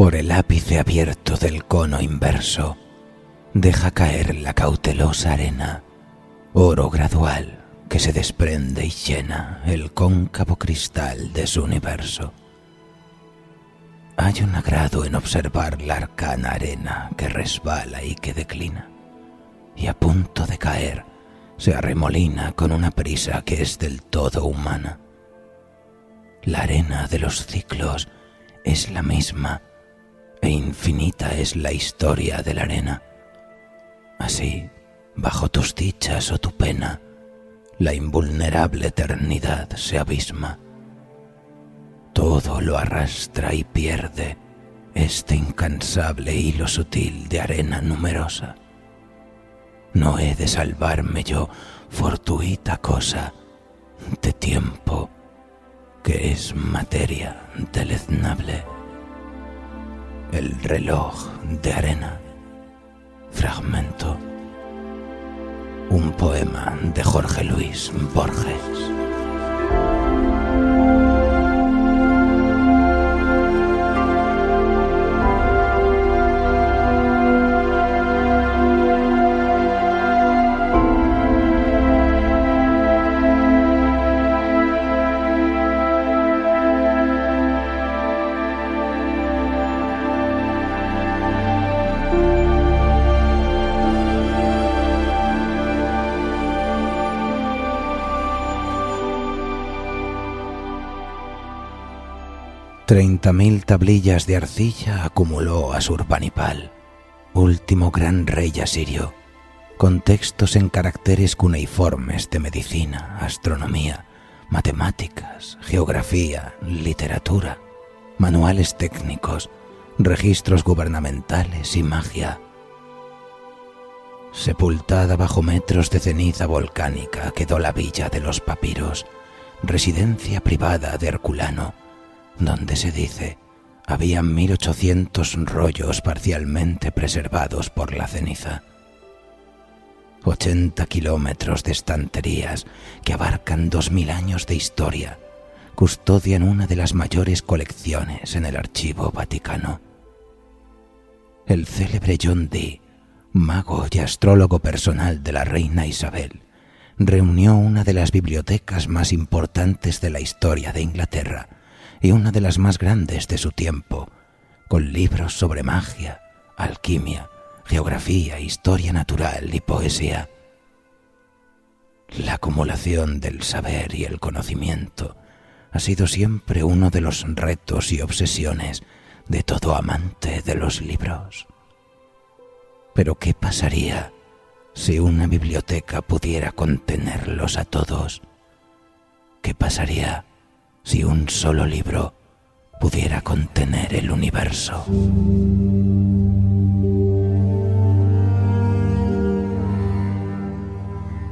Por el ápice abierto del cono inverso, deja caer la cautelosa arena, oro gradual que se desprende y llena el cóncavo cristal de su universo. Hay un agrado en observar la arcana arena que resbala y que declina, y a punto de caer se arremolina con una prisa que es del todo humana. La arena de los ciclos es la misma e infinita es la historia de la arena. Así, bajo tus dichas o tu pena, la invulnerable eternidad se abisma. Todo lo arrastra y pierde este incansable hilo sutil de arena numerosa. No he de salvarme yo, fortuita cosa, de tiempo que es materia deleznable el reloj de arena. Fragmento. Un poema de Jorge Luis Borges. 30.000 tablillas de arcilla acumuló Asurbanipal, último gran rey asirio, con textos en caracteres cuneiformes de medicina, astronomía, matemáticas, geografía, literatura, manuales técnicos, registros gubernamentales y magia. Sepultada bajo metros de ceniza volcánica quedó la villa de los papiros, residencia privada de Herculano, donde se dice había 1800 rollos parcialmente preservados por la ceniza. 80 kilómetros de estanterías que abarcan 2000 años de historia custodian una de las mayores colecciones en el archivo vaticano. El célebre John Dee, mago y astrólogo personal de la reina Isabel, reunió una de las bibliotecas más importantes de la historia de Inglaterra y una de las más grandes de su tiempo, con libros sobre magia, alquimia, geografía, historia natural y poesía. La acumulación del saber y el conocimiento ha sido siempre uno de los retos y obsesiones de todo amante de los libros. Pero ¿qué pasaría si una biblioteca pudiera contenerlos a todos? ¿Qué pasaría si un solo libro pudiera contener el universo.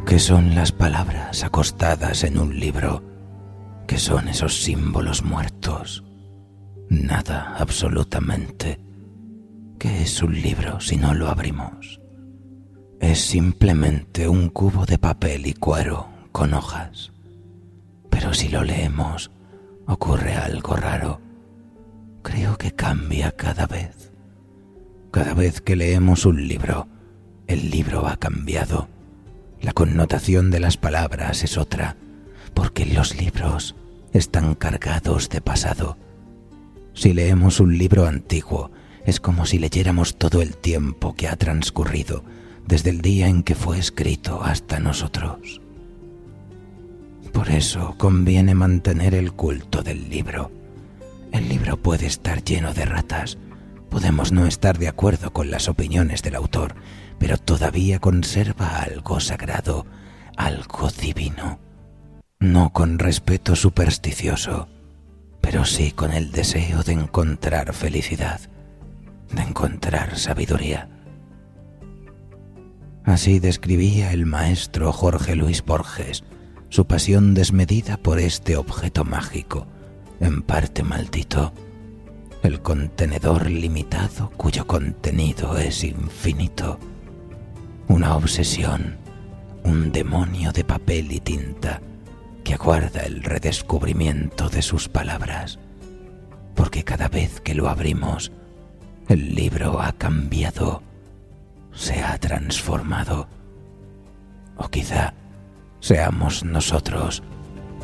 ¿Qué son las palabras acostadas en un libro? ¿Qué son esos símbolos muertos? Nada, absolutamente. ¿Qué es un libro si no lo abrimos? Es simplemente un cubo de papel y cuero con hojas. Pero si lo leemos, ocurre algo raro. Creo que cambia cada vez. Cada vez que leemos un libro, el libro ha cambiado. La connotación de las palabras es otra, porque los libros están cargados de pasado. Si leemos un libro antiguo, es como si leyéramos todo el tiempo que ha transcurrido desde el día en que fue escrito hasta nosotros. Por eso conviene mantener el culto del libro. El libro puede estar lleno de ratas. Podemos no estar de acuerdo con las opiniones del autor, pero todavía conserva algo sagrado, algo divino, no con respeto supersticioso, pero sí con el deseo de encontrar felicidad, de encontrar sabiduría. Así describía el maestro Jorge Luis Borges su pasión desmedida por este objeto mágico, en parte maldito, el contenedor limitado cuyo contenido es infinito, una obsesión, un demonio de papel y tinta que aguarda el redescubrimiento de sus palabras, porque cada vez que lo abrimos, el libro ha cambiado, se ha transformado, o quizá seamos nosotros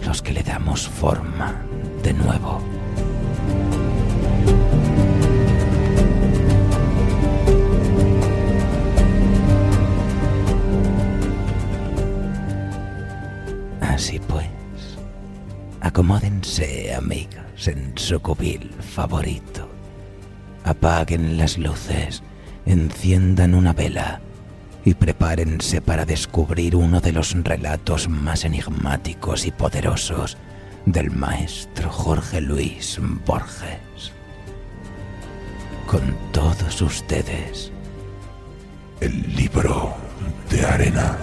los que le damos forma de nuevo. Así pues, acomódense, amigas, en su cubil favorito. Apaguen las luces, enciendan una vela y prepárense para descubrir uno de los relatos más enigmáticos y poderosos del maestro Jorge Luis Borges. Con todos ustedes, el libro de arena.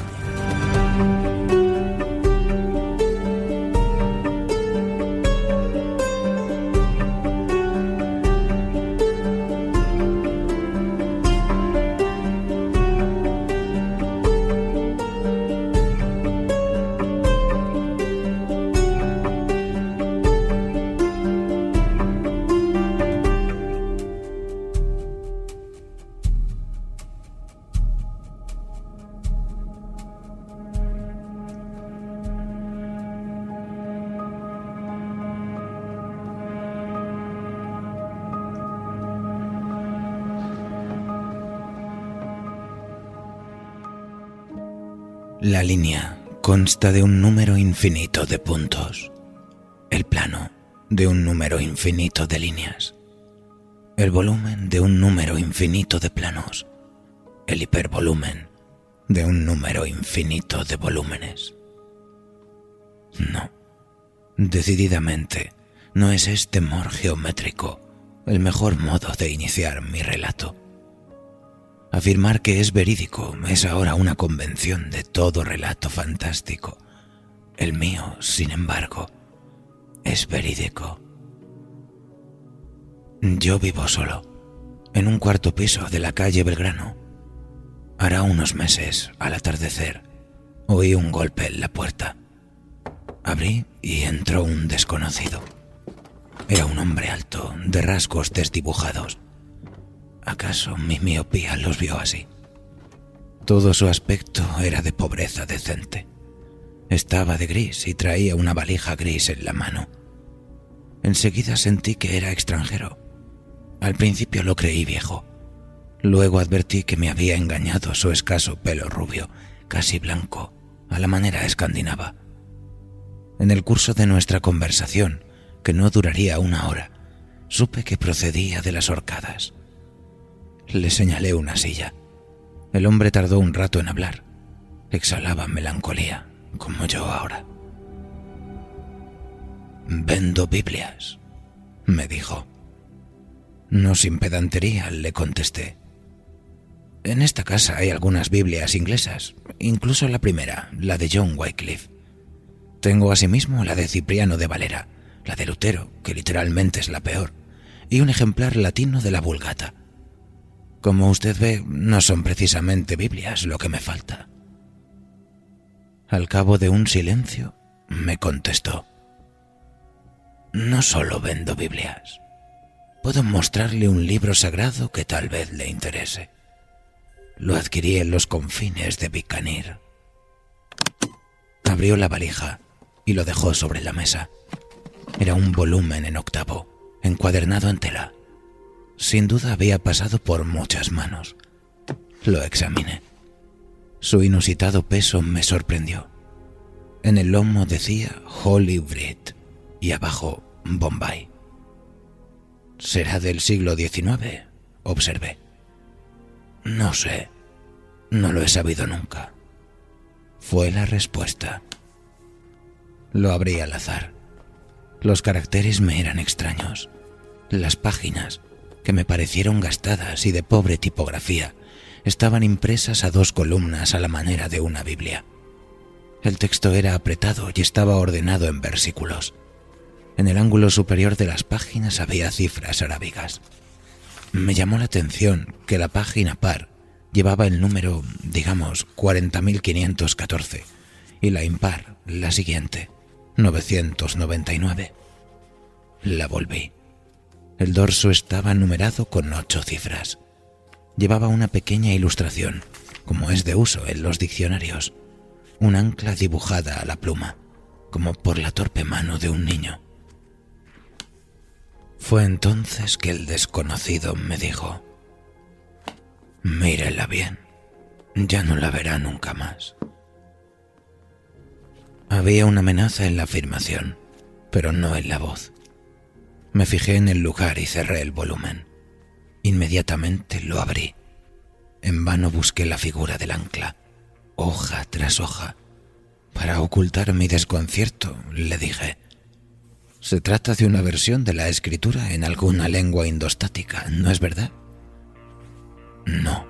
La línea consta de un número infinito de puntos, el plano de un número infinito de líneas, el volumen de un número infinito de planos, el hipervolumen de un número infinito de volúmenes. No, decididamente no es este mor geométrico el mejor modo de iniciar mi relato. Afirmar que es verídico es ahora una convención de todo relato fantástico. El mío, sin embargo, es verídico. Yo vivo solo, en un cuarto piso de la calle Belgrano. Hará unos meses, al atardecer, oí un golpe en la puerta. Abrí y entró un desconocido. Era un hombre alto, de rasgos desdibujados ¿Acaso mi miopía los vio así? Todo su aspecto era de pobreza decente. Estaba de gris y traía una valija gris en la mano. Enseguida sentí que era extranjero. Al principio lo creí viejo. Luego advertí que me había engañado su escaso pelo rubio, casi blanco, a la manera escandinava. En el curso de nuestra conversación, que no duraría una hora, supe que procedía de las horcadas. Le señalé una silla. El hombre tardó un rato en hablar. Exhalaba melancolía, como yo ahora. Vendo Biblias, me dijo. No sin pedantería, le contesté. En esta casa hay algunas Biblias inglesas, incluso la primera, la de John Wycliffe. Tengo asimismo la de Cipriano de Valera, la de Lutero, que literalmente es la peor, y un ejemplar latino de la Vulgata. Como usted ve, no son precisamente Biblias lo que me falta. Al cabo de un silencio, me contestó. No solo vendo Biblias. Puedo mostrarle un libro sagrado que tal vez le interese. Lo adquirí en los confines de Bicanir. Abrió la valija y lo dejó sobre la mesa. Era un volumen en octavo, encuadernado en tela. Sin duda había pasado por muchas manos. Lo examiné. Su inusitado peso me sorprendió. En el lomo decía Holy Brit y abajo Bombay. ¿Será del siglo XIX? observé. No sé. No lo he sabido nunca. fue la respuesta. Lo abrí al azar. Los caracteres me eran extraños. Las páginas, que me parecieron gastadas y de pobre tipografía, estaban impresas a dos columnas a la manera de una Biblia. El texto era apretado y estaba ordenado en versículos. En el ángulo superior de las páginas había cifras arábigas. Me llamó la atención que la página par llevaba el número, digamos, 40.514 y la impar, la siguiente, 999. La volví. El dorso estaba numerado con ocho cifras. Llevaba una pequeña ilustración, como es de uso en los diccionarios, un ancla dibujada a la pluma, como por la torpe mano de un niño. Fue entonces que el desconocido me dijo, Mírela bien, ya no la verá nunca más. Había una amenaza en la afirmación, pero no en la voz. Me fijé en el lugar y cerré el volumen. Inmediatamente lo abrí. En vano busqué la figura del ancla, hoja tras hoja. Para ocultar mi desconcierto, le dije, se trata de una versión de la escritura en alguna lengua indostática, ¿no es verdad? No,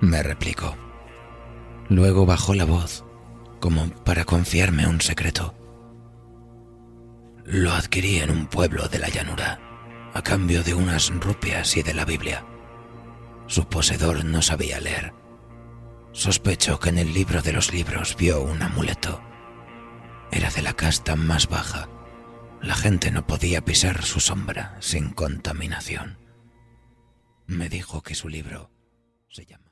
me replicó. Luego bajó la voz, como para confiarme un secreto. Lo adquirí en un pueblo de la llanura, a cambio de unas rupias y de la Biblia. Su poseedor no sabía leer. Sospecho que en el libro de los libros vio un amuleto. Era de la casta más baja. La gente no podía pisar su sombra sin contaminación. Me dijo que su libro se llama...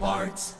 Parts.